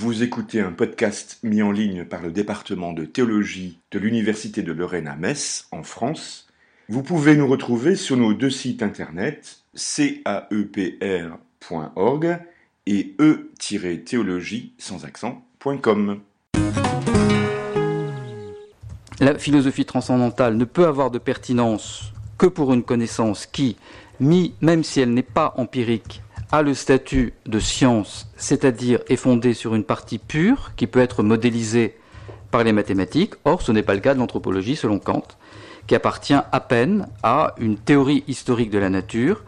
Vous écoutez un podcast mis en ligne par le département de théologie de l'Université de Lorraine à Metz, en France. Vous pouvez nous retrouver sur nos deux sites internet caepr.org et e-théologie sans accent.com. La philosophie transcendantale ne peut avoir de pertinence que pour une connaissance qui, même si elle n'est pas empirique, a le statut de science, c'est-à-dire est fondée sur une partie pure qui peut être modélisée par les mathématiques. Or, ce n'est pas le cas de l'anthropologie selon Kant, qui appartient à peine à une théorie historique de la nature,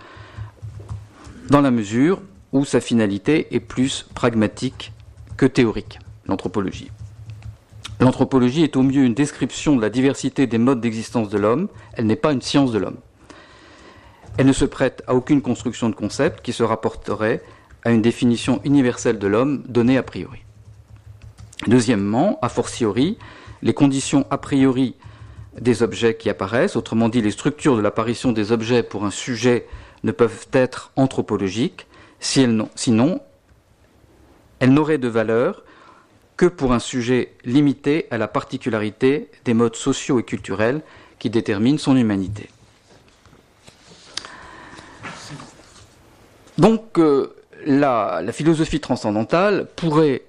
dans la mesure où sa finalité est plus pragmatique que théorique, l'anthropologie. L'anthropologie est au mieux une description de la diversité des modes d'existence de l'homme, elle n'est pas une science de l'homme. Elle ne se prête à aucune construction de concept qui se rapporterait à une définition universelle de l'homme donnée a priori. Deuxièmement, a fortiori, les conditions a priori des objets qui apparaissent, autrement dit les structures de l'apparition des objets pour un sujet ne peuvent être anthropologiques, sinon elles n'auraient de valeur que pour un sujet limité à la particularité des modes sociaux et culturels qui déterminent son humanité. Donc euh, la, philosophie transcendantale pourrait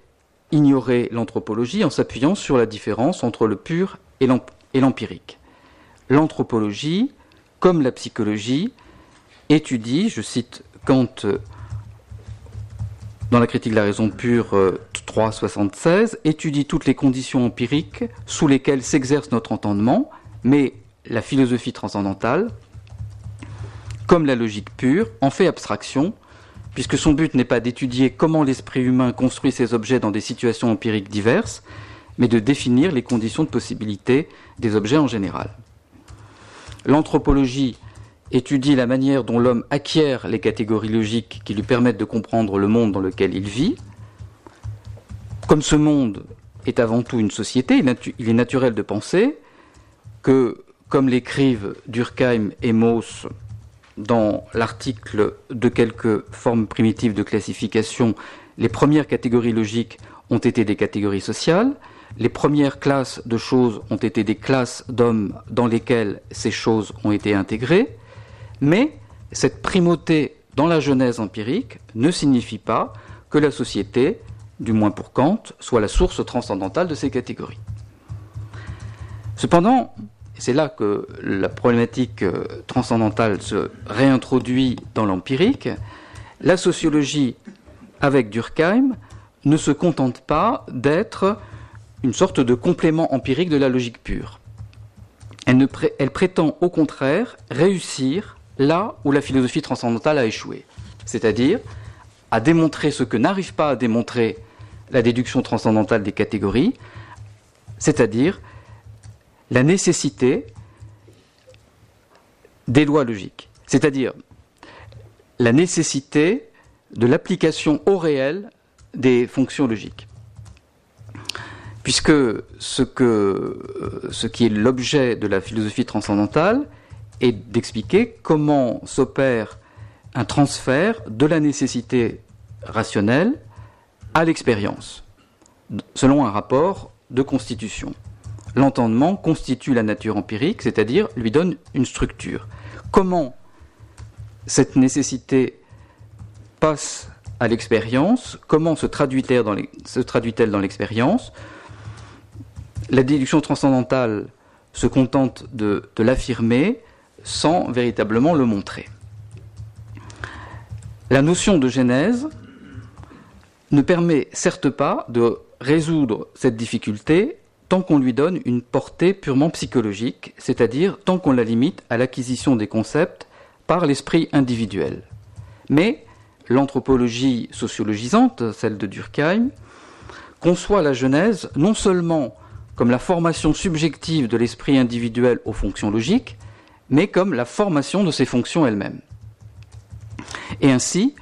ignorer l'anthropologie en s'appuyant sur la différence entre le pur et l'empirique. L'anthropologie, comme la psychologie, étudie, je cite Kant euh, dans la critique de la raison pure 3.76, euh, étudie toutes les conditions empiriques sous lesquelles s'exerce notre entendement, mais la philosophie transcendantale, comme la logique pure, en fait abstraction puisque son but n'est pas d'étudier comment l'esprit humain construit ses objets dans des situations empiriques diverses, mais de définir les conditions de possibilité des objets en général. L'anthropologie étudie la manière dont l'homme acquiert les catégories logiques qui lui permettent de comprendre le monde dans lequel il vit. Comme ce monde est avant tout une société, il est naturel de penser que, comme l'écrivent Durkheim et Mauss dans l'article de quelques formes primitives de classification, les premières catégories logiques ont été des catégories sociales, les premières classes de choses ont été des classes d'hommes dans lesquelles ces choses ont été intégrées, mais cette primauté dans la genèse empirique ne signifie pas que la société, du moins pour Kant, soit la source transcendantale de ces catégories. Cependant, c'est là que la problématique euh, transcendantale se réintroduit dans l'empirique. La sociologie, avec Durkheim, ne se contente pas d'être une sorte de complément empirique de la logique pure. Elle, elle, prétend au contraire réussir là où la philosophie transcendantale a échoué, c'est-à-dire à démontrer ce que n'arrive pas à démontrer la déduction transcendantale des catégories, c'est-à-dire la nécessité des lois logiques, c'est-à-dire la nécessité de l'application au réel des fonctions logiques. Puisque ce, que, ce qui est l'objet de la philosophie transcendantale est d'expliquer comment s'opère un transfert de la nécessité rationnelle à l'expérience, selon un rapport de constitution l'entendement constitue la nature empirique, c'est-à-dire lui donne une structure. Comment cette nécessité passe à l'expérience? Comment se traduit-elle dans l'expérience? La déduction transcendantale se contente de, de l'affirmer sans véritablement le montrer. La notion de genèse ne permet certes pas de résoudre cette difficulté tant qu'on lui donne une portée purement psychologique, c'est-à-dire tant qu'on la limite à l'acquisition des concepts par l'esprit individuel. Mais l'anthropologie sociologisante, celle de Durkheim, conçoit la Genèse non seulement comme la formation subjective de l'esprit individuel aux fonctions logiques, mais comme la formation de ses fonctions elles-mêmes. Et ainsi,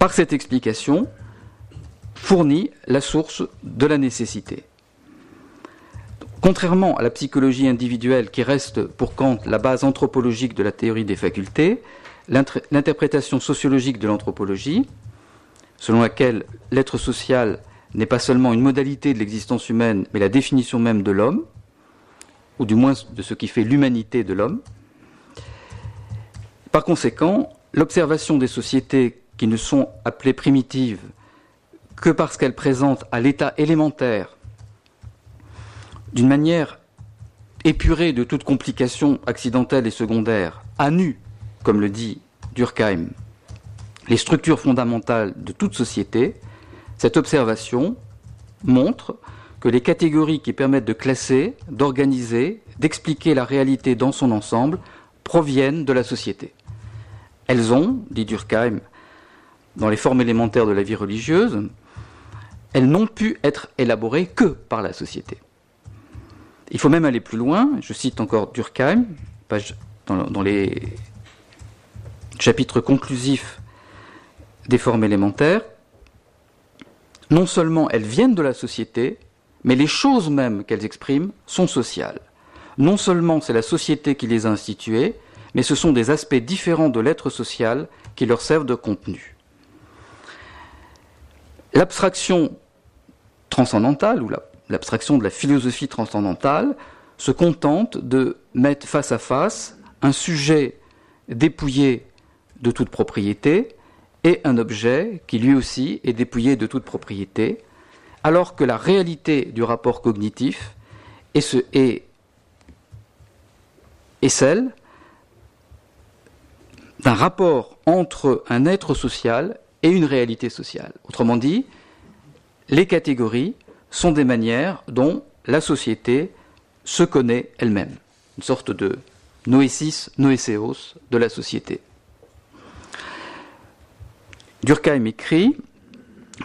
par cette explication, fournit la source de la nécessité. Contrairement à la psychologie individuelle qui reste pour Kant la base anthropologique de la théorie des facultés, l'interprétation sociologique de l'anthropologie selon laquelle l'être social n'est pas seulement une modalité de l'existence humaine, mais la définition même de l'homme, ou du moins de ce qui fait l'humanité de l'homme. Par conséquent, l'observation des sociétés qui ne sont appelées primitives que parce qu'elles présentent à l'état élémentaire, d'une manière épurée de toute complication accidentelle et secondaire, à nu, comme le dit Durkheim, les structures fondamentales de toute société, cette observation montre que les catégories qui permettent de classer, d'organiser, d'expliquer la réalité dans son ensemble proviennent de la société. Elles ont, dit Durkheim, dans les formes élémentaires de la vie religieuse, elles n'ont pu être élaborées que par la société. Il faut même aller plus loin, je cite encore Durkheim, dans, dans les chapitres conclusifs des formes élémentaires, non seulement elles viennent de la société, mais les choses mêmes qu'elles expriment sont sociales. Non seulement c'est la société qui les a instituées, mais ce sont des aspects différents de l'être social qui leur servent de contenu. L'abstraction transcendantale, ou l'abstraction de la philosophie transcendantale, se contente de mettre face à face un sujet dépouillé de toute propriété et un objet qui lui aussi est dépouillé de toute propriété, alors que la réalité du rapport cognitif est, ce, est, est celle d'un rapport entre un être social et une réalité sociale. Autrement dit, les catégories sont des manières dont la société se connaît elle-même, une sorte de noésis, noéséos de la société. Durkheim écrit,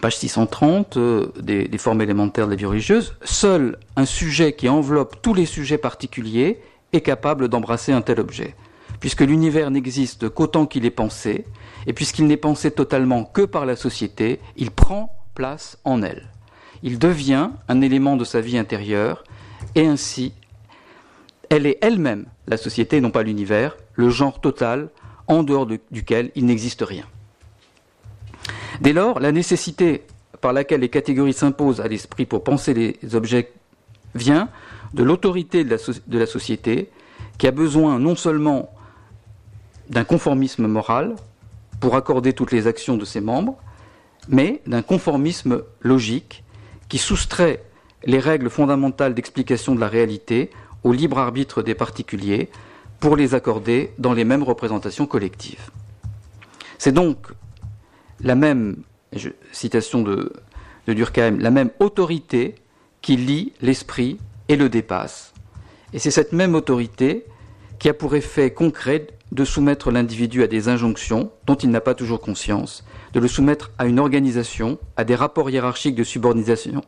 page 630 euh, des, formes élémentaires de la vie religieuse, seul un sujet qui enveloppe tous les sujets particuliers est capable d'embrasser un tel objet. Puisque l'univers n'existe qu'autant qu'il est pensé, et puisqu'il n'est pensé totalement que par la société, il prend place en elle. Il devient un élément de sa vie intérieure, et ainsi, elle est elle-même, la société, non pas l'univers, le genre total en dehors de, duquel il n'existe rien. Dès lors, la nécessité par laquelle les catégories s'imposent à l'esprit pour penser les objets vient de l'autorité de, la société qui a besoin non seulement d'un conformisme moral pour accorder toutes les actions de ses membres, mais d'un conformisme logique qui soustrait les règles fondamentales d'explication de la réalité au libre arbitre des particuliers pour les accorder dans les mêmes représentations collectives. C'est donc la même, citation de, Durkheim, la même autorité qui lie l'esprit et le dépasse. Et c'est cette même autorité qui a pour effet concret de soumettre l'individu à des injonctions dont il n'a pas toujours conscience, de le soumettre à une organisation, à des rapports hiérarchiques de subordination,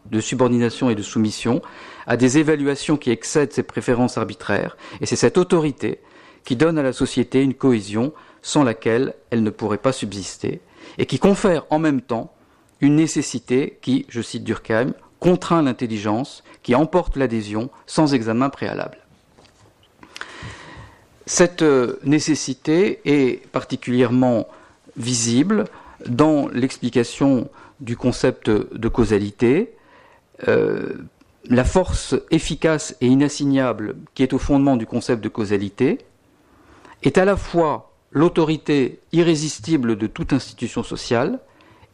et de soumission, à des évaluations qui excèdent ses préférences arbitraires. Et c'est cette autorité qui donne à la société une cohésion sans laquelle elle ne pourrait pas subsister, et qui confère en même temps une nécessité qui, je cite Durkheim, contraint l'intelligence, qui emporte l'adhésion sans examen préalable. Cette euh, nécessité est particulièrement visible dans l'explication du concept de causalité. Euh, la force efficace et inassignable qui est au fondement du concept de causalité est à la fois l'autorité irrésistible de toute institution sociale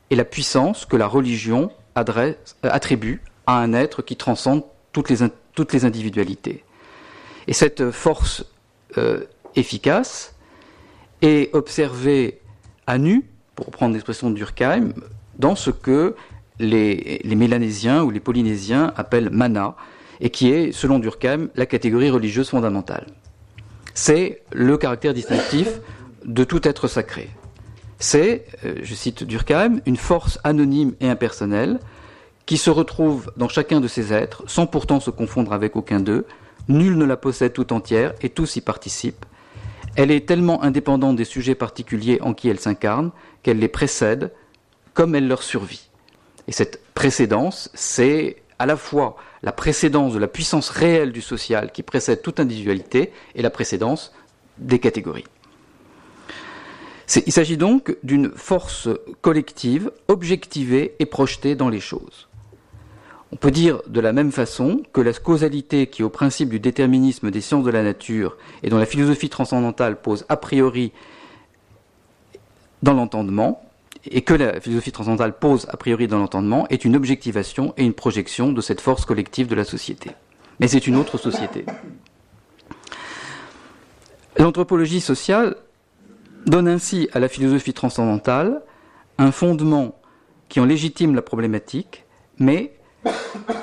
et la puissance que la religion euh, attribue à un être qui transcende toutes les, toutes les individualités. Et cette force euh, efficace est observée à nu, pour prendre l'expression de Durkheim, dans ce que les, les, Mélanésiens ou les Polynésiens appellent mana, et qui est, selon Durkheim, la catégorie religieuse fondamentale. C'est le caractère distinctif de tout être sacré. C'est, euh, je cite Durkheim, une force anonyme et impersonnelle qui se retrouve dans chacun de ces êtres sans pourtant se confondre avec aucun d'eux. Nul ne la possède tout entière et tous y participent. Elle est tellement indépendante des sujets particuliers en qui elle s'incarne qu'elle les précède comme elle leur survit. Et cette précédence, c'est à la fois la précédence de la puissance réelle du social qui précède toute individualité et la précédence des catégories. Il s'agit donc d'une force collective, objectivée et projetée dans les choses. On peut dire de la même façon que la causalité qui est au principe du déterminisme des sciences de la nature et dont la philosophie transcendantale pose a priori dans l'entendement, et que la philosophie transcendantale pose a priori dans l'entendement, est une objectivation et une projection de cette force collective de la société. Mais c'est une autre société. L'anthropologie sociale donne ainsi à la philosophie transcendantale un fondement qui en légitime la problématique, mais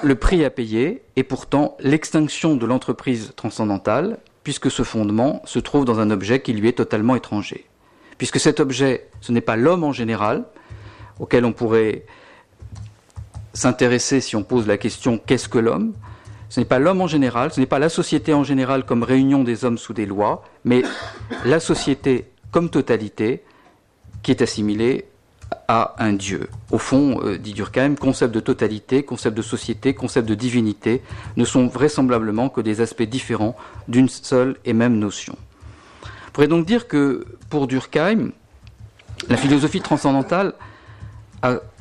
le prix à payer est pourtant l'extinction de l'entreprise transcendantale, puisque ce fondement se trouve dans un objet qui lui est totalement étranger. Puisque cet objet, ce n'est pas l'homme en général, auquel on pourrait s'intéresser si on pose la question qu'est-ce que l'homme? Ce n'est pas l'homme en général, ce n'est pas la société en général comme réunion des hommes sous des lois, mais la société comme totalité qui est assimilée à un Dieu. Au fond, euh, dit Durkheim, concept de totalité, concept de société, concept de divinité ne sont vraisemblablement que des aspects différents d'une seule et même notion. On pourrait donc dire que pour Durkheim, la philosophie transcendantale,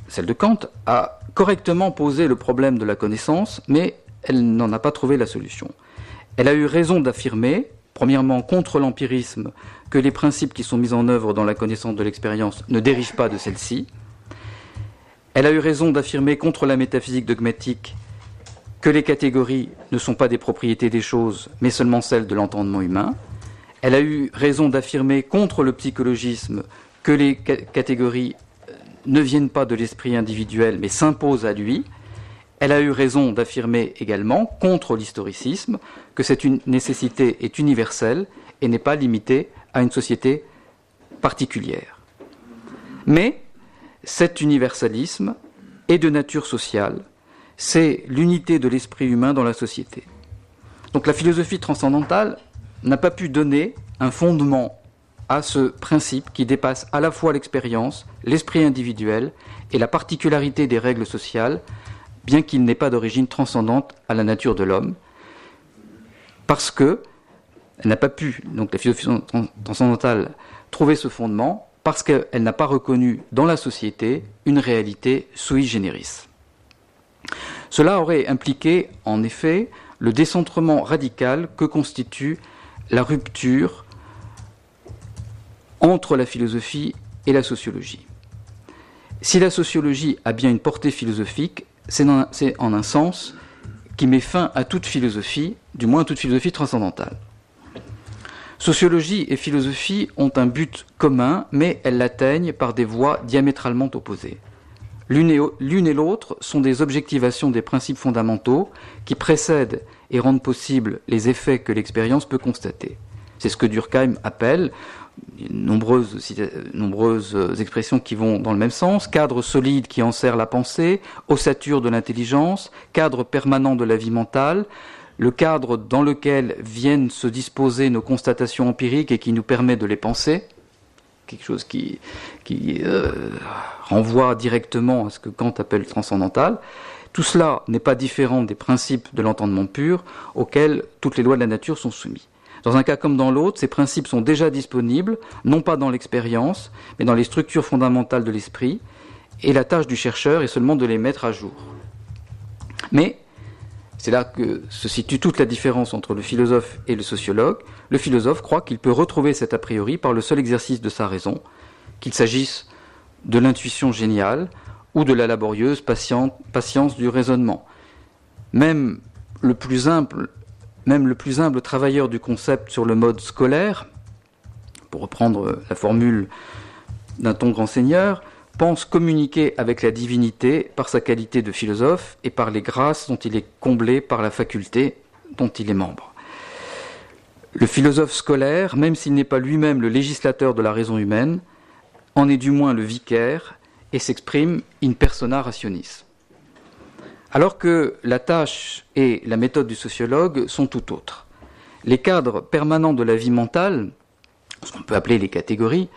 celle de Kant, a correctement posé le problème de la connaissance, mais elle n'en a pas trouvé la solution. Elle a eu raison d'affirmer, premièrement contre l'empirisme, que les principes qui sont mis en œuvre dans la connaissance de l'expérience ne dérivent pas de celle-ci. Elle a eu raison d'affirmer contre la métaphysique dogmatique que les catégories ne sont pas des propriétés des choses, mais seulement celles de l'entendement humain. Elle a eu raison d'affirmer contre le psychologisme que les catégories euh, ne viennent pas de l'esprit individuel, mais s'imposent à lui. Elle a eu raison d'affirmer également, contre l'historicisme, que cette nécessité est universelle et n'est pas limitée à une société particulière. Mais cet universalisme est de nature sociale, c'est l'unité de l'esprit humain dans la société. Donc la philosophie transcendantale n'a pas pu donner un fondement à ce principe qui dépasse à la fois l'expérience, l'esprit individuel et la particularité des règles sociales, bien qu'il n'ait pas d'origine transcendante à la nature de l'homme, parce que elle n'a pas pu, donc la philosophie transcendantale, trouver ce fondement parce qu'elle n'a pas reconnu dans la société une réalité sui generis. Cela aurait impliqué, en effet, le décentrement radical que constitue la rupture entre la philosophie et la sociologie. Si la sociologie a bien une portée philosophique, c'est en un sens qui met fin à toute philosophie, du moins à toute philosophie transcendantale. Sociologie et philosophie ont un but commun, mais elles l'atteignent par des voies diamétralement opposées. L'une et l'autre sont des objectivations des principes fondamentaux qui précèdent et rendent possibles les effets que l'expérience peut constater. C'est ce que Durkheim appelle, nombreuses, nombreuses expressions qui vont dans le même sens, cadre solide qui enserre la pensée, ossature de l'intelligence, cadre permanent de la vie mentale, le cadre dans lequel viennent se disposer nos constatations empiriques et qui nous permet de les penser, quelque chose qui, euh, renvoie directement à ce que Kant appelle transcendantal. Tout cela n'est pas différent des principes de l'entendement pur auxquels toutes les lois de la nature sont soumises. Dans un cas comme dans l'autre, ces principes sont déjà disponibles, non pas dans l'expérience, mais dans les structures fondamentales de l'esprit, et la tâche du chercheur est seulement de les mettre à jour. Mais c'est là que se situe toute la différence entre le philosophe et le sociologue. Le philosophe croit qu'il peut retrouver cet a priori par le seul exercice de sa raison, qu'il s'agisse de l'intuition géniale ou de la laborieuse patience du raisonnement. Même le plus humble, même le plus humble travailleur du concept sur le mode scolaire, pour reprendre la formule d'un ton grand seigneur, pense communiquer avec la divinité par sa qualité de philosophe et par les grâces dont il est comblé par la faculté dont il est membre. Le philosophe scolaire, même s'il n'est pas lui-même le législateur de la raison humaine, en est du moins le vicaire et s'exprime in persona rationis. Alors que la tâche et la méthode du sociologue sont tout autres. Les cadres permanents de la vie mentale, ce qu'on peut appeler les catégories,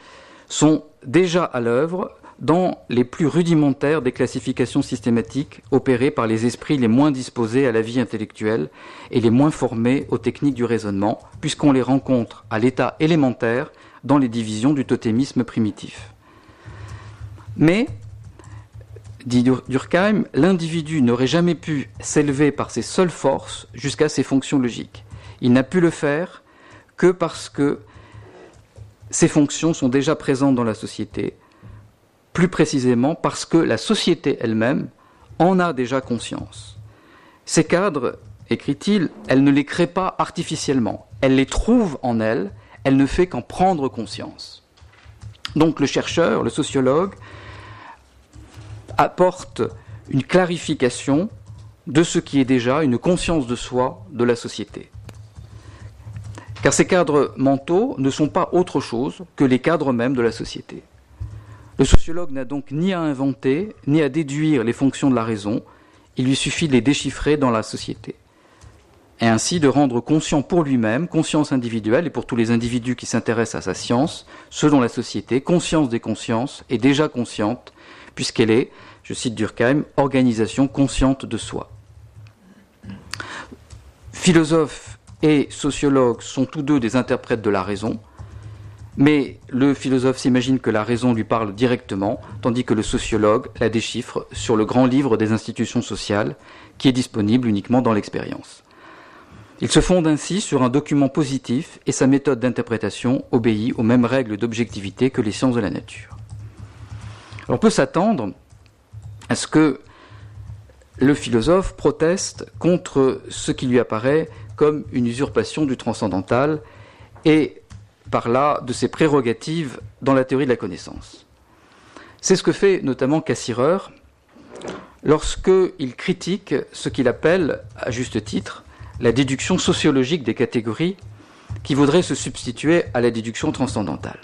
sont déjà à l'œuvre dans les plus rudimentaires des classifications systématiques opérées par les esprits les moins disposés à la vie intellectuelle et les moins formés aux techniques du raisonnement, puisqu'on les rencontre à l'état élémentaire dans les divisions du totémisme primitif. Mais, dit Durkheim, l'individu n'aurait jamais pu s'élever par ses seules forces jusqu'à ses fonctions logiques. Il n'a pu le faire que parce que ces fonctions sont déjà présentes dans la société, plus précisément parce que la société elle-même en a déjà conscience. Ces cadres, écrit-il, elle ne les crée pas artificiellement, elle les trouve en elle, elle ne fait qu'en prendre conscience. Donc le chercheur, le sociologue, apporte une clarification de ce qui est déjà une conscience de soi de la société. Car ces cadres mentaux ne sont pas autre chose que les cadres mêmes de la société. Le sociologue n'a donc ni à inventer, ni à déduire les fonctions de la raison, il lui suffit de les déchiffrer dans la société. Et ainsi de rendre conscient pour lui-même, conscience individuelle, et pour tous les individus qui s'intéressent à sa science, selon la société, conscience des consciences est déjà consciente, puisqu'elle est, je cite Durkheim, organisation consciente de soi. Philosophe et sociologue sont tous deux des interprètes de la raison, mais le philosophe s'imagine que la raison lui parle directement, tandis que le sociologue la déchiffre sur le grand livre des institutions sociales, qui est disponible uniquement dans l'expérience. Il se fonde ainsi sur un document positif et sa méthode d'interprétation obéit aux mêmes règles d'objectivité que les sciences de la nature. On peut s'attendre à ce que le philosophe proteste contre ce qui lui apparaît comme une usurpation du transcendantal et par là de ses prérogatives dans la théorie de la connaissance. C'est ce que fait notamment Cassirer lorsqu'il critique ce qu'il appelle, à juste titre, la déduction sociologique des catégories qui voudrait se substituer à la déduction transcendantale,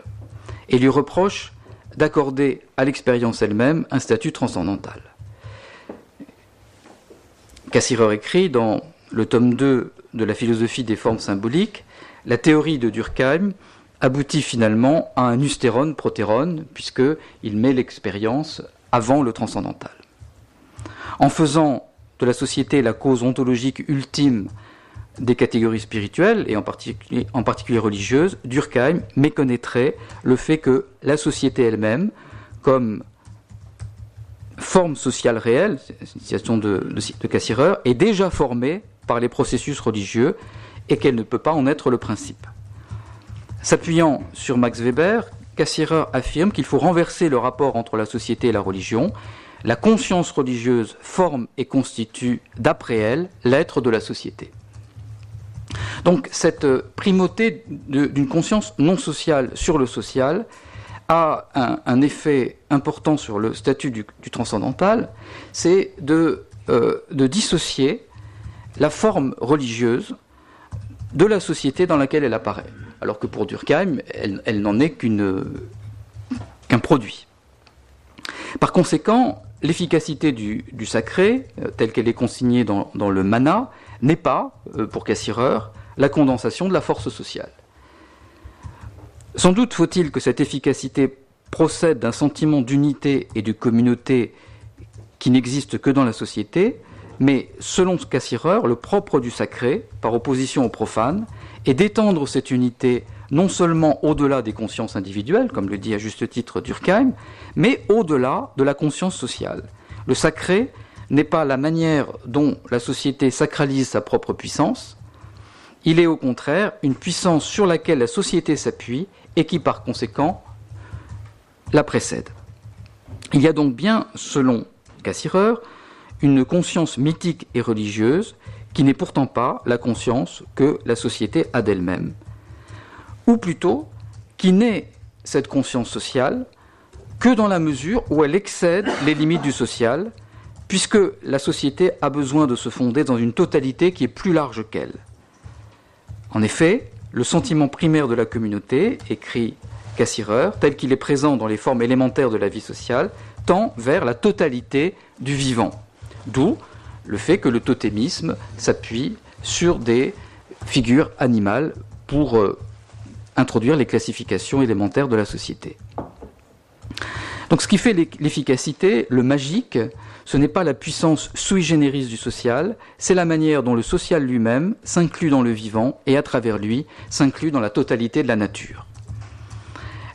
et lui reproche d'accorder à l'expérience elle-même un statut transcendantal. Cassirer écrit dans le tome 2 de la philosophie des formes symboliques, la théorie de Durkheim aboutit finalement à un ustérone protérone, puisqu'il met l'expérience avant le transcendantal. En faisant de la société la cause ontologique ultime des catégories spirituelles, et en particulier, religieuses, Durkheim méconnaîtrait le fait que la société elle-même, comme forme sociale réelle, de, de Cassirer, est déjà formée par les processus religieux et qu'elle ne peut pas en être le principe. S'appuyant sur Max Weber, Cassirer affirme qu'il faut renverser le rapport entre la société et la religion. La conscience religieuse forme et constitue, d'après elle, l'être de la société. Donc cette primauté d'une conscience non sociale sur le social a un, effet important sur le statut du, transcendantal, c'est de, euh, de dissocier la forme religieuse de la société dans laquelle elle apparaît. Alors que pour Durkheim, elle, n'en est qu'un produit. Par conséquent, l'efficacité du, sacré, euh, telle qu'elle est consignée dans, le mana, n'est pas, euh, pour Cassirer, la condensation de la force sociale. Sans doute faut-il que cette efficacité procède d'un sentiment d'unité et de communauté qui n'existe que dans la société, mais selon Cassirer, le propre du sacré, par opposition au profane, est d'étendre cette unité non seulement au-delà des consciences individuelles, comme le dit à juste titre Durkheim, mais au-delà de la conscience sociale. Le sacré n'est pas la manière dont la société sacralise sa propre puissance, il est au contraire une puissance sur laquelle la société s'appuie et qui par conséquent la précède. Il y a donc bien, selon Cassirer, une conscience mythique et religieuse qui n'est pourtant pas la conscience que la société a d'elle-même. Ou plutôt, qui n'est cette conscience sociale que dans la mesure où elle excède les limites du social, puisque la société a besoin de se fonder dans une totalité qui est plus large qu'elle. En effet, le sentiment primaire de la communauté, écrit Cassirer, tel qu'il est présent dans les formes élémentaires de la vie sociale, tend vers la totalité du vivant. D'où le fait que le totémisme s'appuie sur des figures animales pour euh, introduire les classifications élémentaires de la société. Donc ce qui fait l'efficacité, le magique, ce n'est pas la puissance sui generis du social, c'est la manière dont le social lui-même s'inclut dans le vivant et à travers lui s'inclut dans la totalité de la nature.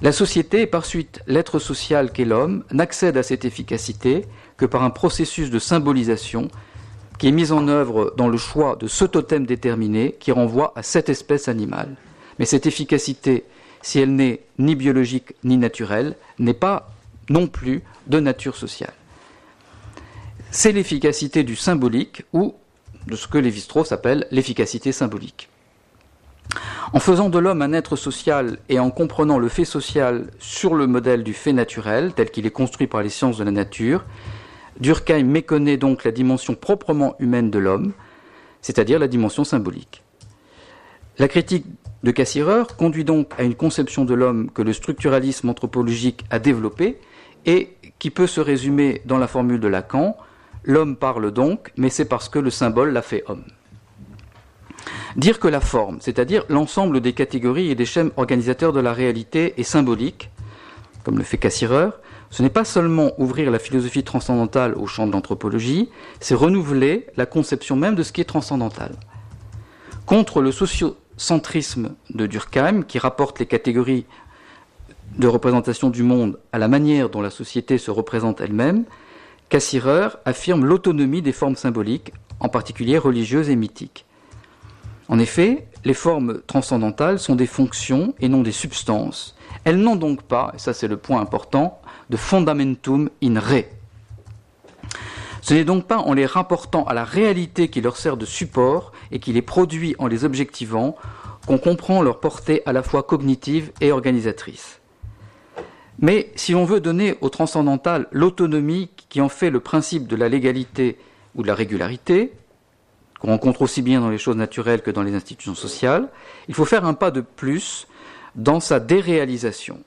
La société et par suite l'être social qu'est l'homme n'accède à cette efficacité que par un processus de symbolisation qui est mis en œuvre dans le choix de ce totem déterminé qui renvoie à cette espèce animale. Mais cette efficacité, si elle n'est ni biologique ni naturelle, n'est pas non plus de nature sociale. C'est l'efficacité du symbolique ou de ce que Lévi-Strauss appelle l'efficacité symbolique. En faisant de l'homme un être social et en comprenant le fait social sur le modèle du fait naturel, tel qu'il est construit par les sciences de la nature, Durkheim méconnaît donc la dimension proprement humaine de l'homme, c'est-à-dire la dimension symbolique. La critique de Cassirer conduit donc à une conception de l'homme que le structuralisme anthropologique a développée et qui peut se résumer dans la formule de Lacan L'homme parle donc, mais c'est parce que le symbole l'a fait homme. Dire que la forme, c'est-à-dire l'ensemble des catégories et des schèmes organisateurs de la réalité, est symbolique, comme le fait Cassirer, ce n'est pas seulement ouvrir la philosophie transcendantale au champ de l'anthropologie, c'est renouveler la conception même de ce qui est transcendantal. Contre le sociocentrisme de Durkheim, qui rapporte les catégories de représentation du monde à la manière dont la société se représente elle-même, Cassirer affirme l'autonomie des formes symboliques, en particulier religieuses et mythiques. En effet, les formes transcendantales sont des fonctions et non des substances. Elles n'ont donc pas, et ça c'est le point important, de fundamentum in re. Ce n'est donc pas en les rapportant à la réalité qui leur sert de support et qui les produit en les objectivant qu'on comprend leur portée à la fois cognitive et organisatrice. Mais si l'on veut donner au transcendantal l'autonomie qui en fait le principe de la légalité ou de la régularité, qu'on rencontre aussi bien dans les choses naturelles que dans les institutions sociales, il faut faire un pas de plus dans sa déréalisation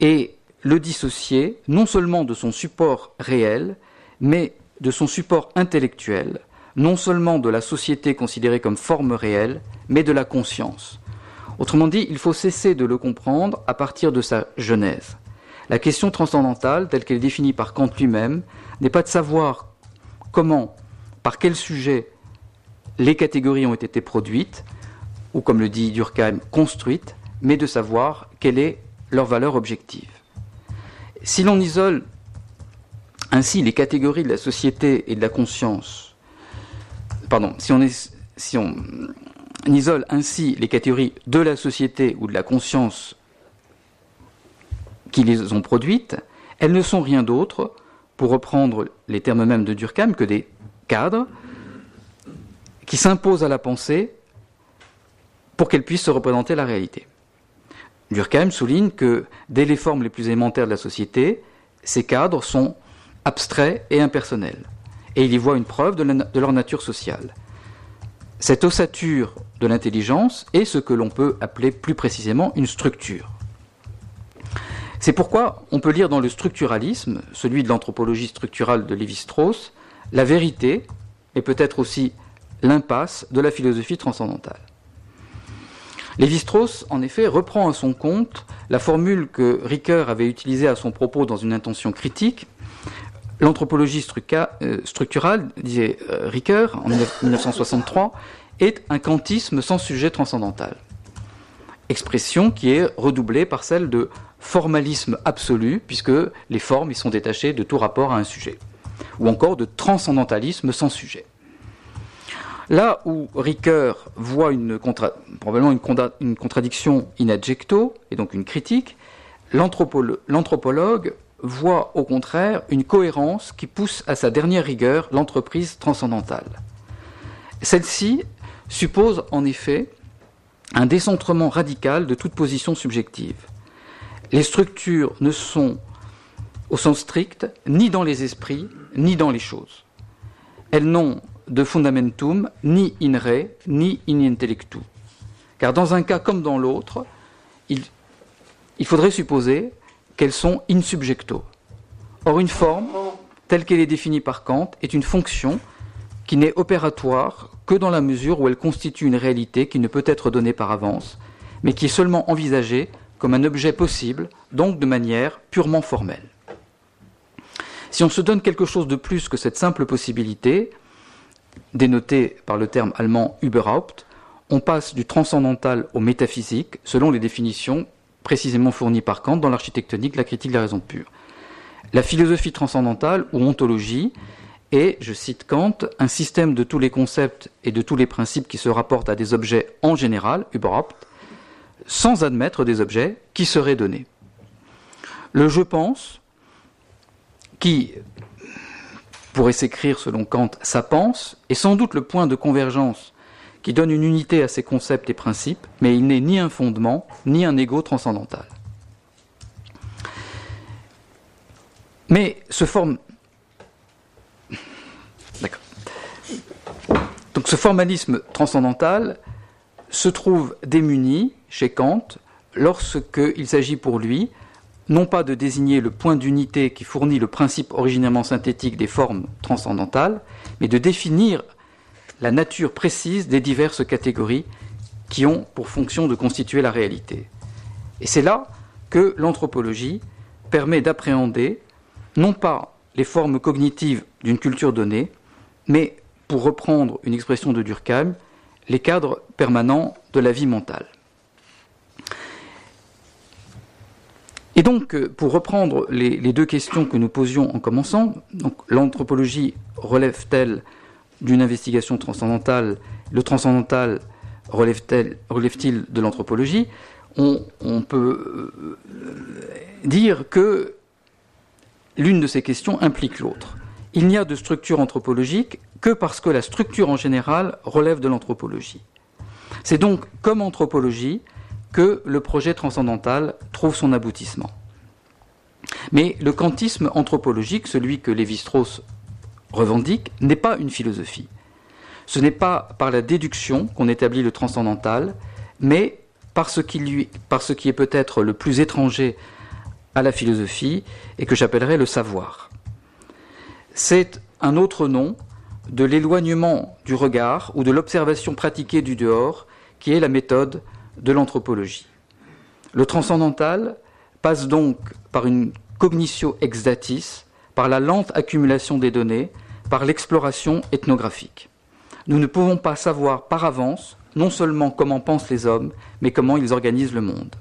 et le dissocier non seulement de son support réel, mais de son support intellectuel, non seulement de la société considérée comme forme réelle, mais de la conscience. Autrement dit, il faut cesser de le comprendre à partir de sa genèse. La question transcendantale, telle qu'elle est définie par Kant lui-même, n'est pas de savoir comment, par quel sujet les catégories ont été produites, ou comme le dit Durkheim, construites, mais de savoir quelle est leur valeur objective. Si l'on isole ainsi les catégories de la société et de la conscience, pardon, si on, isole ainsi les catégories de la société ou de la conscience qui les ont produites, elles ne sont rien d'autre, pour reprendre les termes mêmes de Durkheim, que des cadres qui s'imposent à la pensée pour qu'elle puisse se représenter la réalité. Durkheim souligne que dès les formes les plus élémentaires de la société, ces cadres sont abstraits et impersonnels, et il y voit une preuve de, de leur nature sociale. Cette ossature de l'intelligence est ce que l'on peut appeler plus précisément une structure. C'est pourquoi on peut lire dans le structuralisme, celui de l'anthropologie structurale de Lévi-Strauss, la vérité et peut-être aussi l'impasse de la philosophie transcendantale. Lévi-Strauss, en effet, reprend à son compte la formule que Ricoeur avait utilisée à son propos dans une intention critique. L'anthropologie euh, structurale, disait euh, Ricoeur en 1963, est un kantisme sans sujet transcendantal. Expression qui est redoublée par celle de formalisme absolu, puisque les formes y sont détachées de tout rapport à un sujet, ou encore de transcendantalisme sans sujet. Là où Ricoeur voit probablement une, contradiction in adjecto, et donc une critique, l'anthropologue voit au contraire une cohérence qui pousse à sa dernière rigueur l'entreprise transcendantale. Celle-ci suppose en effet un décentrement radical de toute position subjective. Les structures ne sont, au sens strict, ni dans les esprits, ni dans les choses. Elles n'ont de fundamentum ni in re, ni in intellectu. Car dans un cas comme dans l'autre, il, il, faudrait supposer qu'elles sont in subjecto. Or, une forme, telle qu'elle est définie par Kant, est une fonction qui n'est opératoire que dans la mesure où elle constitue une réalité qui ne peut être donnée par avance, mais qui est seulement envisagée comme un objet possible, donc de manière purement formelle. Si on se donne quelque chose de plus que cette simple possibilité, dénotée par le terme allemand Überhaupt, on passe du transcendantal au métaphysique selon les définitions précisément fournie par Kant dans l'architectonique, la critique de la raison pure. La philosophie transcendantale ou ontologie est, je cite Kant, un système de tous les concepts et de tous les principes qui se rapportent à des objets en général, überhaupt, sans admettre des objets qui seraient donnés. Le je pense, qui pourrait s'écrire selon Kant ça pense, est sans doute le point de convergence qui donne une unité à ces concepts et principes, mais il n'est ni un fondement, ni un ego transcendantal. Mais ce forme. Donc ce formalisme transcendantal se trouve démuni chez Kant lorsqu'il s'agit pour lui non pas de désigner le point d'unité qui fournit le principe originairement synthétique des formes transcendantales, mais de définir la nature précise des diverses catégories qui ont pour fonction de constituer la réalité. Et c'est là que l'anthropologie permet d'appréhender non pas les formes cognitives d'une culture donnée, mais, pour reprendre une expression de Durkheim, les cadres permanents de la vie mentale. Et donc, pour reprendre les, deux questions que nous posions en commençant, l'anthropologie relève-t-elle d'une investigation transcendantale Le transcendantal relève-t-il de l'anthropologie? On, peut euh, dire que l'une de ces questions implique l'autre. Il n'y a de structure anthropologique que parce que la structure en général relève de l'anthropologie. C'est donc comme anthropologie que le projet transcendantal trouve son aboutissement. Mais le kantisme anthropologique, celui que Lévi-Strauss revendique, n'est pas une philosophie. Ce n'est pas par la déduction qu'on établit le transcendantal, mais par ce qui, est peut-être le plus étranger à la philosophie et que j'appellerais le savoir. C'est un autre nom de l'éloignement du regard ou de l'observation pratiquée du dehors qui est la méthode de l'anthropologie. Le transcendantal passe donc par une cognitio ex datis, par la lente accumulation des données, par l'exploration ethnographique. Nous ne pouvons pas savoir par avance non seulement comment pensent les hommes, mais comment ils organisent le monde.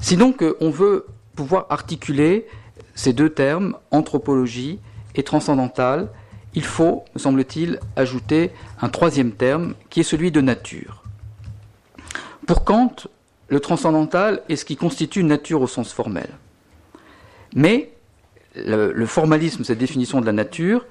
Si donc euh, on veut pouvoir articuler ces deux termes, anthropologie et transcendantal, il faut, me semble-t-il, ajouter un troisième terme qui est celui de nature. Pour Kant, le transcendantal est ce qui constitue nature au sens formel. Mais le, formalisme, cette définition de la nature,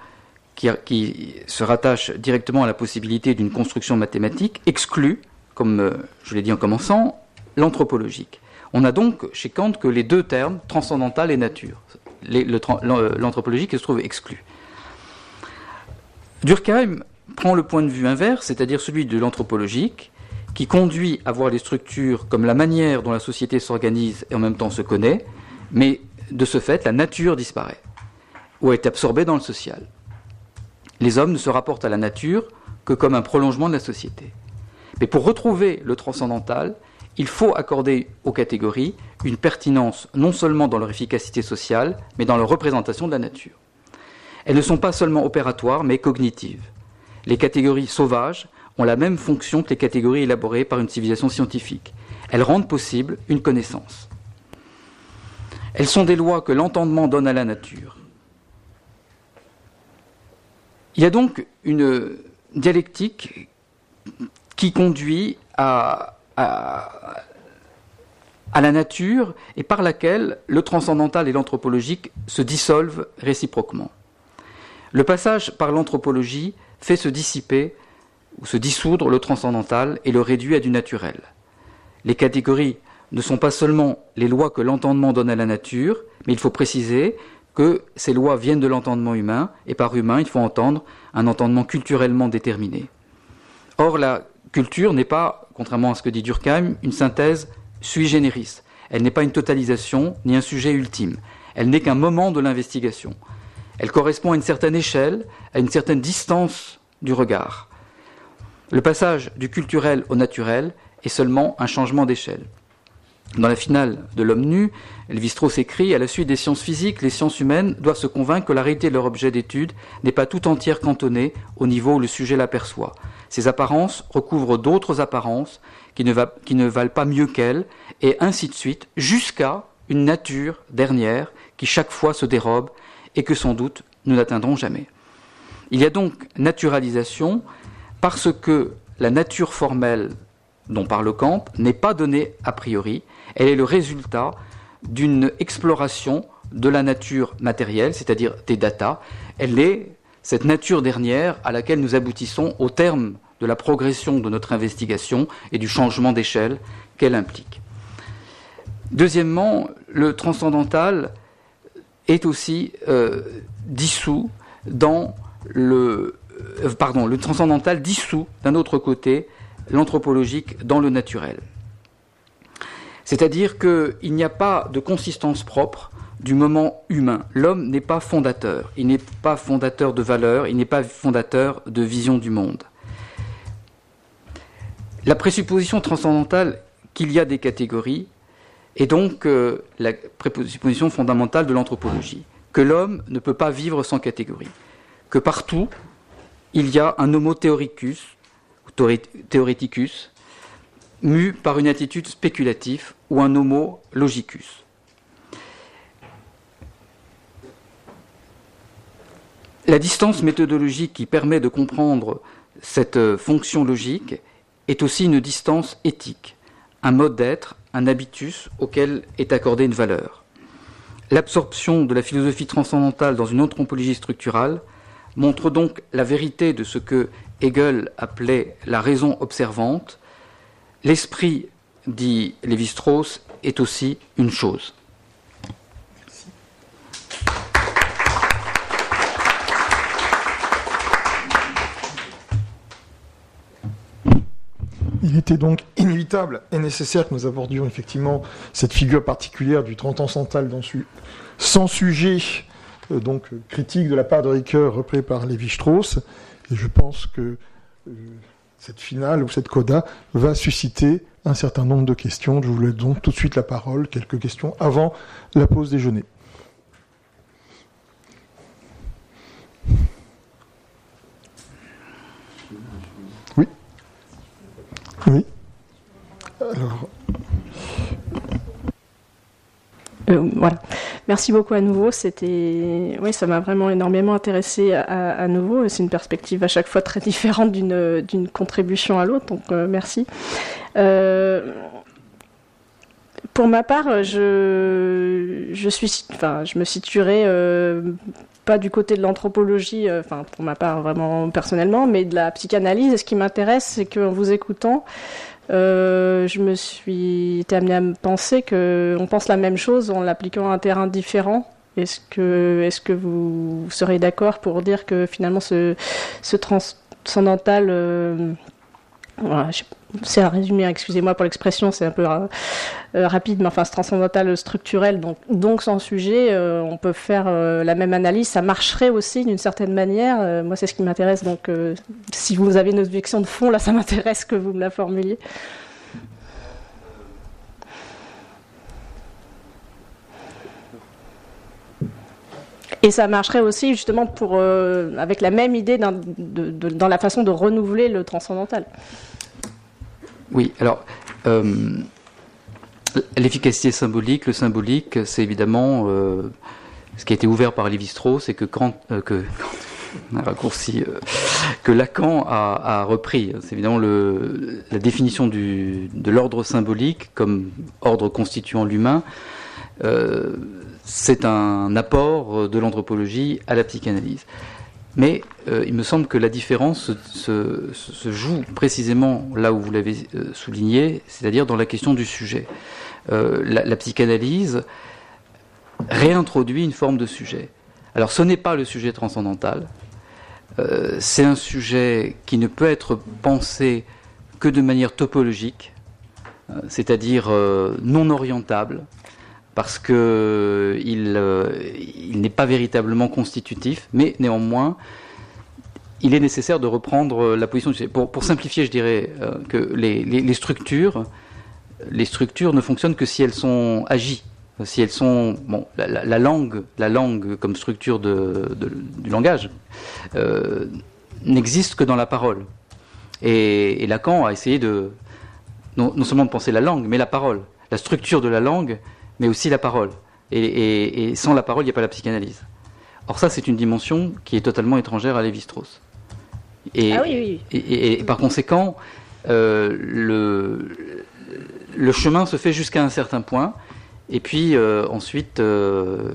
qui, se rattache directement à la possibilité d'une construction mathématique, exclut, comme euh, je l'ai dit en commençant, l'anthropologique. On a donc chez Kant que les deux termes, transcendantal et nature. L'anthropologique se trouve exclu. Durkheim prend le point de vue inverse, c'est-à-dire celui de l'anthropologique, qui conduit à voir les structures comme la manière dont la société s'organise et en même temps se connaît, mais de ce fait, la nature disparaît, ou est absorbée dans le social. Les hommes ne se rapportent à la nature que comme un prolongement de la société. Mais pour retrouver le transcendantal, il faut accorder aux catégories une pertinence non seulement dans leur efficacité sociale, mais dans leur représentation de la nature. Elles ne sont pas seulement opératoires, mais cognitives. Les catégories sauvages ont la même fonction que les catégories élaborées par une civilisation scientifique. Elles rendent possible une connaissance. Elles sont des lois que l'entendement donne à la nature. Il y a donc une dialectique qui conduit à, la nature et par laquelle le transcendantal et l'anthropologique se dissolvent réciproquement. Le passage par l'anthropologie fait se dissiper ou se dissoudre le transcendantal et le réduit à du naturel. Les catégories ne sont pas seulement les lois que l'entendement donne à la nature, mais il faut préciser que ces lois viennent de l'entendement humain, et par humain, il faut entendre un entendement culturellement déterminé. Or, la culture n'est pas, contrairement à ce que dit Durkheim, une synthèse sui generis. Elle n'est pas une totalisation ni un sujet ultime. Elle n'est qu'un moment de l'investigation. Elle correspond à une certaine échelle, à une certaine distance du regard. Le passage du culturel au naturel est seulement un changement d'échelle. Dans la finale de L'homme nu, Elvis-Strauss écrit À la suite des sciences physiques, les sciences humaines doivent se convaincre que la réalité de leur objet d'étude n'est pas tout entière cantonnée au niveau où le sujet l'aperçoit. Ces apparences recouvrent d'autres apparences qui ne, valent pas mieux qu'elle, et ainsi de suite, jusqu'à une nature dernière qui chaque fois se dérobe et que sans doute nous n'atteindrons jamais. Il y a donc naturalisation parce que la nature formelle dont parle Kant n'est pas donnée a priori, elle est le résultat d'une exploration de la nature matérielle, c'est-à-dire des datas. Elle est cette nature dernière à laquelle nous aboutissons au terme de la progression de notre investigation et du changement d'échelle qu'elle implique. Deuxièmement, le transcendantal est aussi euh, dissous dans le euh, pardon, le transcendantal dissout d'un autre côté l'anthropologique dans le naturel. C'est-à-dire qu'il n'y a pas de consistance propre du moment humain. L'homme n'est pas fondateur, il n'est pas fondateur de valeurs, il n'est pas fondateur de vision du monde. La présupposition transcendantale qu'il y a des catégories est donc euh, la présupposition fondamentale de l'anthropologie, que l'homme ne peut pas vivre sans catégories, que partout il y a un homo theoricus, theoreticus, mu par une attitude spéculative ou un homo logicus. La distance méthodologique qui permet de comprendre cette fonction logique est aussi une distance éthique, un mode d'être, un habitus auquel est accordée une valeur. L'absorption de la philosophie transcendantale dans une anthropologie structurale montre donc la vérité de ce que Hegel appelait la raison observante. L'esprit, dit Lévi-Strauss, est aussi une chose. Il était donc inévitable et nécessaire que nous abordions effectivement cette figure particulière du transcendantal sans sujet euh, donc critique de la part de Ricoeur repris par Lévi-Strauss. Et je pense que euh, cette finale ou cette coda va susciter un certain nombre de questions. Je vous laisse donc tout de suite la parole, quelques questions avant la pause déjeuner. Oui. Oui. Alors, Euh, voilà. Merci beaucoup à nouveau. C'était, oui, ça m'a vraiment énormément intéressé à, nouveau. C'est une perspective à chaque fois très différente d'une d'une contribution à l'autre. Donc euh, merci. Euh, pour ma part, je je suis, enfin, je me situerai pas du côté de l'anthropologie, enfin pour ma part vraiment personnellement, mais de la psychanalyse. Et ce qui m'intéresse, c'est qu'en vous écoutant, euh, je me suis été amenée à me penser qu'on pense la même chose en l'appliquant à un terrain différent. Est-ce que, est-ce que vous serez d'accord pour dire que finalement ce, ce transcendantal, euh, c'est à résumer, excusez-moi pour l'expression, c'est un peu euh, euh, rapide, mais enfin, ce transcendantal structurel, donc, sans sujet, euh, on peut faire la même analyse, ça marcherait aussi d'une certaine manière. moi, c'est ce qui m'intéresse, donc si vous avez une objection de fond, là, ça m'intéresse que vous me la formuliez. Et ça marcherait aussi justement pour, avec la même idée dans la façon de renouveler le transcendantal. Oui, alors, euh, l'efficacité symbolique, le symbolique, c'est évidemment euh, ce qui a été ouvert par Lévi-Strauss et que, quand, euh, raccourci que Lacan a, repris. C'est évidemment la définition de l'ordre symbolique comme ordre constituant l'humain. C'est un apport de l'anthropologie à la psychanalyse. Mais euh, il me semble que la différence se, joue précisément là où vous l'avez euh, souligné, c'est-à-dire dans la question du sujet. Euh, la, psychanalyse réintroduit une forme de sujet. Alors ce n'est pas le sujet transcendantal, c'est un sujet qui ne peut être pensé que de manière topologique, c'est-à-dire non orientable, parce que euh, il n'est pas véritablement constitutif, mais néanmoins, il est nécessaire de reprendre la position. Pour, pour simplifier, je dirais euh, que les, structures, les structures ne fonctionnent que si elles sont agies, si elles sont la, langue, la langue comme structure du langage euh, n'existe que dans la parole. Et Lacan a essayé de non, seulement de penser la langue, mais la parole, la structure de la langue, mais aussi la parole. Et, sans la parole, il n'y a pas la psychanalyse. Or ça, c'est une dimension qui est totalement étrangère à Lévi-Strauss. Et, ah et, par conséquent, euh, le, le chemin se fait jusqu'à un certain point, et puis euh, ensuite, euh,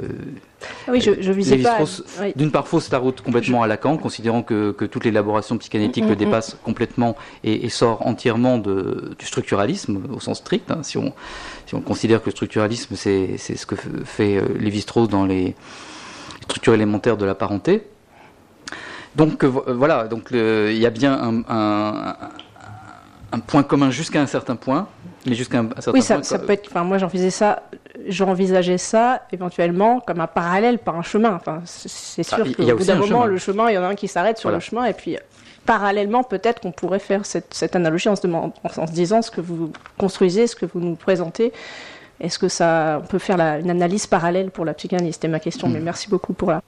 oui, je, je visais pas. D'une part, fausse la route complètement à Lacan, considérant que, que toute l'élaboration psychanalytique mm, mm, le mm. dépasse complètement et, sort entièrement de, du structuralisme au sens strict. Hein, si, on, si on considère que le structuralisme, c'est ce que fait euh, Lévi-Strauss dans les structures élémentaires de la parenté. Donc euh, voilà, donc il y a bien un, un, un point commun jusqu'à un certain point, mais jusqu'à un, certain oui, ça, ça peut être. Enfin, moi, j'envisageais ça, j'envisageais ça éventuellement comme un parallèle par un chemin. Enfin, c'est sûr ah, qu'au bout d'un moment, le chemin, il y en a un qui s'arrête sur le chemin, et puis parallèlement, peut-être qu'on pourrait faire cette, cette analogie en se, demandant, en se disant ce que vous construisez, ce que vous nous présentez. Est-ce que ça, on peut faire la, une analyse parallèle pour la psychanalyse C'était ma question, mais mm. merci beaucoup pour la.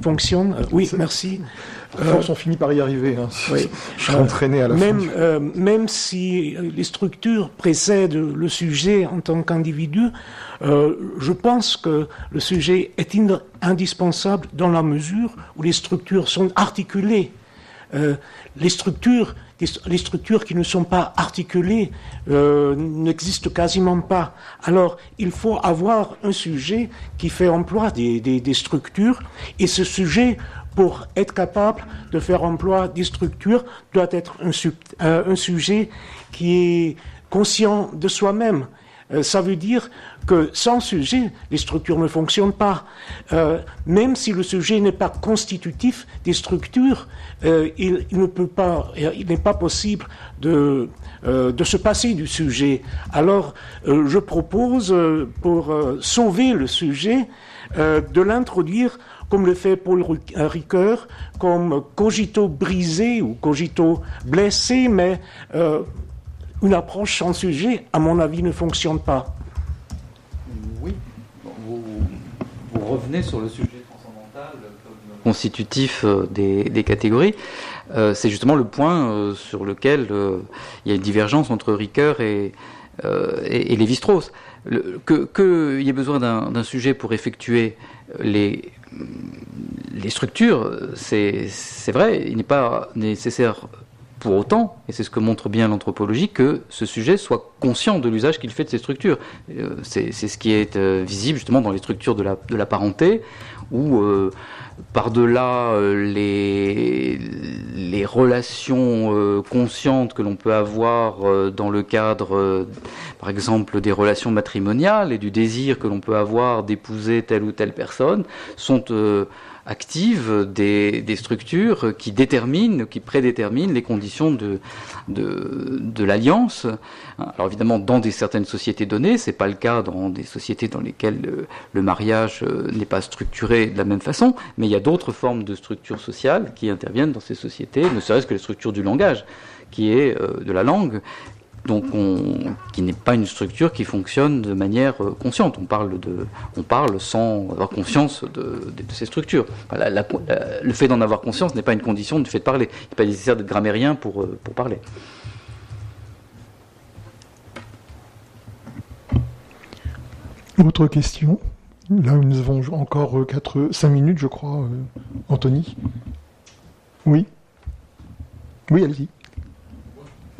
Fonctionne. oui, merci. Euh, on finit par y arriver. Hein. Je suis entraîné à la même, fin. Euh, même si les structures précèdent le sujet en tant qu'individu, euh, je pense que le sujet est indispensable dans la mesure où les structures sont articulées. les structures les structures qui ne sont pas articulées n'existent quasiment pas. Alors, il faut avoir un sujet qui fait emploi des, des, des structures, et ce sujet pour être capable de faire emploi des structures, doit être un, euh, sujet qui est conscient de soi-même. Euh, ça veut dire que sans sujet, les structures ne fonctionnent pas. Euh, même si le sujet n'est pas constitutif des structures, il, ne peut pas, il n'est pas possible de se passer du sujet. Alors, je propose, pour sauver le sujet, de l'introduire comme le fait Paul Ricoeur, comme cogito brisé ou cogito blessé, mais euh, une approche sans sujet, à mon avis, ne fonctionne pas. Oui, vous, revenez sur le sujet transcendantal comme constitutif euh, des, catégories. Euh, c'est justement le point sur lequel il y a une divergence entre Ricoeur et, et, Lévi-Strauss. Qu'il y ait besoin d'un sujet pour effectuer les les structures, c'est vrai, il n'est pas nécessaire pour autant, et c'est ce que montre bien l'anthropologie, que ce sujet soit conscient de l'usage qu'il fait de ces structures. Euh, c'est ce qui est euh, visible justement dans les structures de la, de la parenté, où euh, par-delà les, les relations conscientes que l'on peut avoir dans le cadre, par exemple, des relations matrimoniales et du désir que l'on peut avoir d'épouser telle ou telle personne, sont active des, structures qui déterminent, qui prédéterminent les conditions de, de, l'alliance. Alors évidemment, dans des certaines sociétés données, c'est pas le cas dans des sociétés dans lesquelles le, mariage euh, n'est pas structuré de la même façon, mais il y a d'autres formes de structures sociales qui interviennent dans ces sociétés, ne serait-ce que les structures du langage qui est euh, de la langue, donc qui n'est pas une structure qui fonctionne de manière euh, consciente. On parle, on sans avoir conscience de, ces structures. le fait d'en avoir conscience n'est pas une condition du fait de parler. Il n'est pas nécessaire d'être grammairien pour, euh, pour parler. Autre question Là, nous avons encore 4, 5 minutes, je crois, euh, Anthony. Oui Oui, allez-y.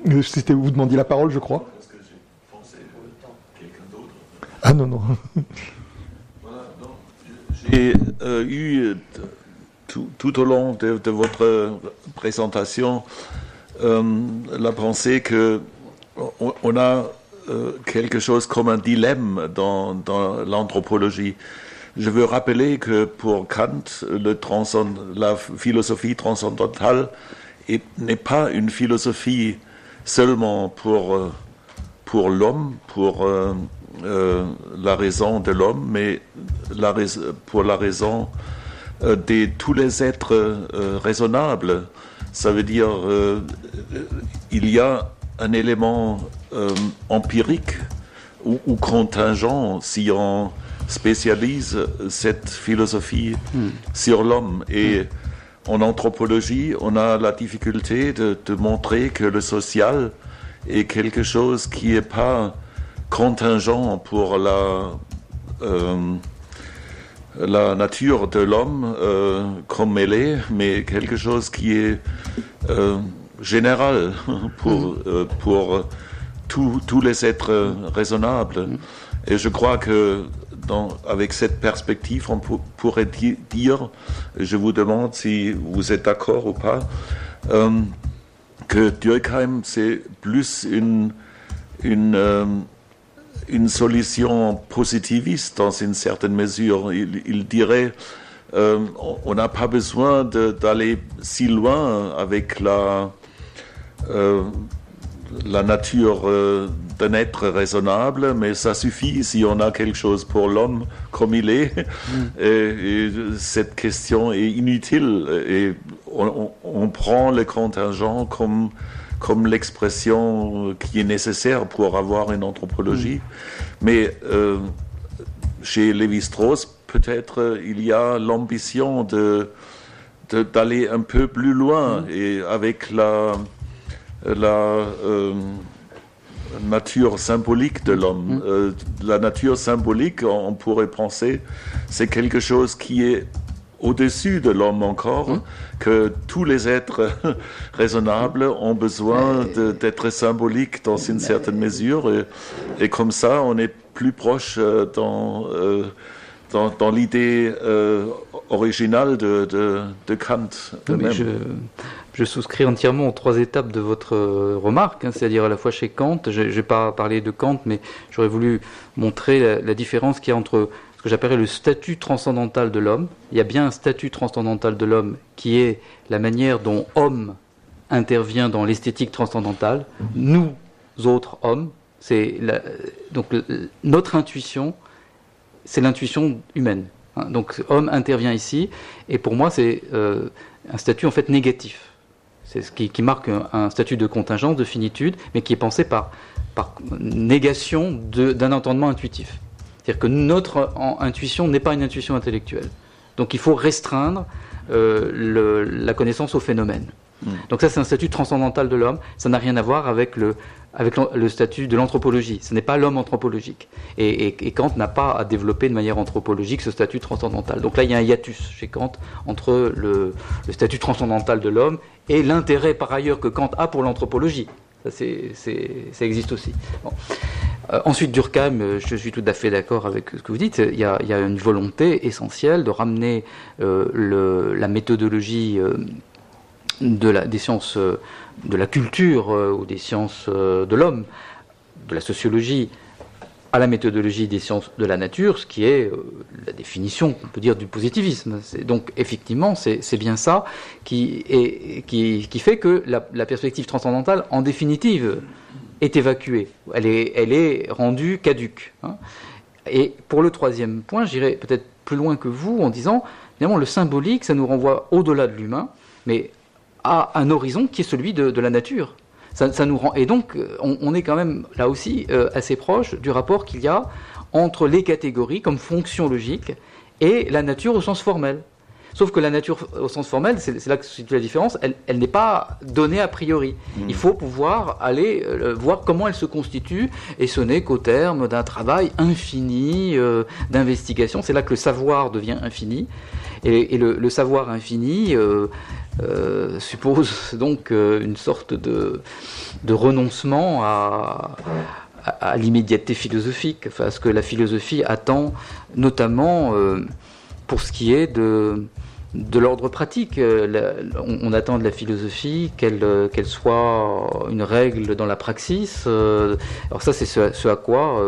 Euh, c'était vous demandiez la parole, je crois. Parce que j'ai pensé quelqu'un d'autre. Ah non, non. J'ai euh, eu euh, tout, au long de, votre présentation la pensée que on, a quelque chose comme un dilemme dans, dans l'anthropologie. Je veux rappeler que pour Kant, le la philosophie transcendantale n'est pas une philosophie seulement pour, euh, pour l'homme, pour euh, euh, la raison de l'homme, mais la, pour la raison de tous les êtres raisonnables. Ça veut dire il y a un élément empirique ou, contingent si on spécialise cette philosophie hmm. sur l'homme. Et en anthropologie, on a la difficulté de, montrer que le social est quelque chose qui n'est pas contingent pour la, euh, la nature de l'homme euh, comme elle est, mais quelque chose qui est euh, général pour, mm. pour tous les êtres raisonnables. Mm. Et je crois que avec cette perspective, on pourrait dire, je vous demande si vous êtes d'accord ou pas, euh, que Durkheim, c'est plus une, euh, une solution positiviste dans une certaine mesure. Il, dirait, euh, on n'a pas besoin d'aller si loin avec la la nature euh, d'un être raisonnable, mais ça suffit si on a quelque chose pour l'homme comme il est. Mm. Et, cette question est inutile et on, prend le contingent comme, comme l'expression qui est nécessaire pour avoir une anthropologie. Mm. Mais euh, chez Lévi-Strauss, peut-être il y a l'ambition de d'aller un peu plus loin mm. et avec la la euh, nature symbolique de l'homme. Mm. Euh, la nature symbolique, on pourrait penser, c'est quelque chose qui est au-dessus de l'homme encore, mm. que tous les êtres raisonnables ont besoin d'être symboliques dans une certaine mesure, et, comme ça, on est plus proche euh, dans, dans, l'idée originale de, de, Kant. Je souscris entièrement aux trois étapes de votre euh, remarque, hein, c'est-à-dire à la fois chez Kant, je n'ai pas parlé de Kant, mais j'aurais voulu montrer la, différence qu'il y a entre ce que j'appellerais le statut transcendantal de l'homme. Il y a bien un statut transcendantal de l'homme qui est la manière dont homme intervient dans l'esthétique transcendantale. Nous autres hommes, c'est donc notre intuition, c'est l'intuition humaine. Hein. donc homme intervient ici, et pour moi c'est euh, un statut en fait négatif. C'est ce qui, marque un, statut de contingence, de finitude, mais qui est pensé par, négation d'un entendement intuitif. C'est-à-dire que notre intuition n'est pas une intuition intellectuelle. Donc il faut restreindre euh, la connaissance au phénomène. Hmm. Donc ça, c'est un statut transcendantal de l'homme. Ça n'a rien à voir avec le, avec le statut de l'anthropologie. Ce n'est pas l'homme anthropologique. Et, Kant n'a pas à développer de manière anthropologique ce statut transcendantal. Donc là, il y a un hiatus chez Kant entre le, statut transcendantal de l'homme et l'intérêt par ailleurs que Kant a pour l'anthropologie. Ça, ça, existe aussi. Euh, ensuite, Durkheim, euh, je suis tout à fait d'accord avec ce que vous dites. Il y a, une volonté essentielle de ramener euh, la méthodologie de la, des sciences de la culture euh, ou des sciences euh, de l'homme, de la sociologie, à la méthodologie des sciences de la nature, ce qui est euh, la définition, on peut dire, du positivisme. Donc, effectivement, c'est bien ça qui, est, qui, qui fait que la, perspective transcendantale, en définitive, est évacuée. Elle est, elle est rendue caduque. Hein. Et pour le troisième point, j'irai peut-être plus loin que vous en disant, évidemment, le symbolique, ça nous renvoie au-delà de l'humain, mais à un horizon qui est celui de, la nature. Ça, nous rend, et donc, euh, on, est quand même là aussi euh, assez proche du rapport qu'il y a entre les catégories comme fonction logique et la nature au sens formel. Sauf que la nature au sens formel, c'est là que se situe la différence, elle, n'est pas donnée a priori. Mmh. Il faut pouvoir aller euh, voir comment elle se constitue, et ce n'est qu'au terme d'un travail infini d'investigation. C'est là que le savoir devient infini. Et, le, savoir infini, euh, suppose donc euh, une sorte de, renoncement à, l'immédiateté philosophique, à ce que la philosophie attend, notamment euh, pour ce qui est de, de l'ordre pratique. on, attend de la philosophie qu'elle qu'elle soit une règle dans la praxis. alors ça, c'est ce, à quoi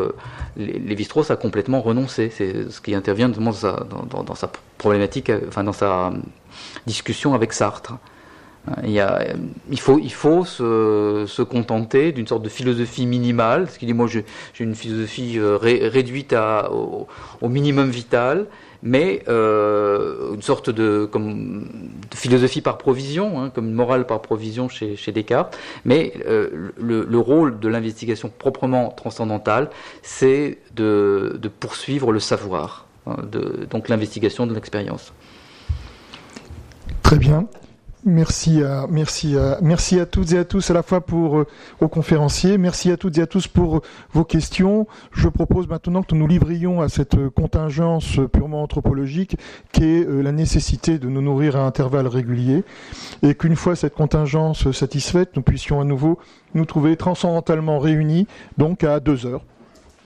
Lévi-Strauss a complètement renoncé. C'est ce qui intervient dans sa, dans, sa problématique, enfin dans sa discussion avec Sartre. Il, faut, il faut se, se contenter d'une sorte de philosophie minimale, ce qui dit moi j'ai une philosophie euh, réduite à, au, minimum vital, mais euh, une sorte de, comme, philosophie par provision, hein, comme une morale par provision chez, Descartes. Mais euh, le, le, rôle de l'investigation proprement transcendantale, c'est de, poursuivre le savoir, hein, donc l'investigation de l'expérience. Très bien. Merci à, merci à, merci à toutes et à tous à la fois pour euh, aux conférenciers. Merci à toutes et à tous pour euh, vos questions. Je propose maintenant que nous livrions à cette euh, contingence purement anthropologique qui est la nécessité de nous nourrir à intervalles réguliers et qu'une fois cette contingence satisfaite, nous puissions à nouveau nous trouver transcendentalement réunis donc à deux heures.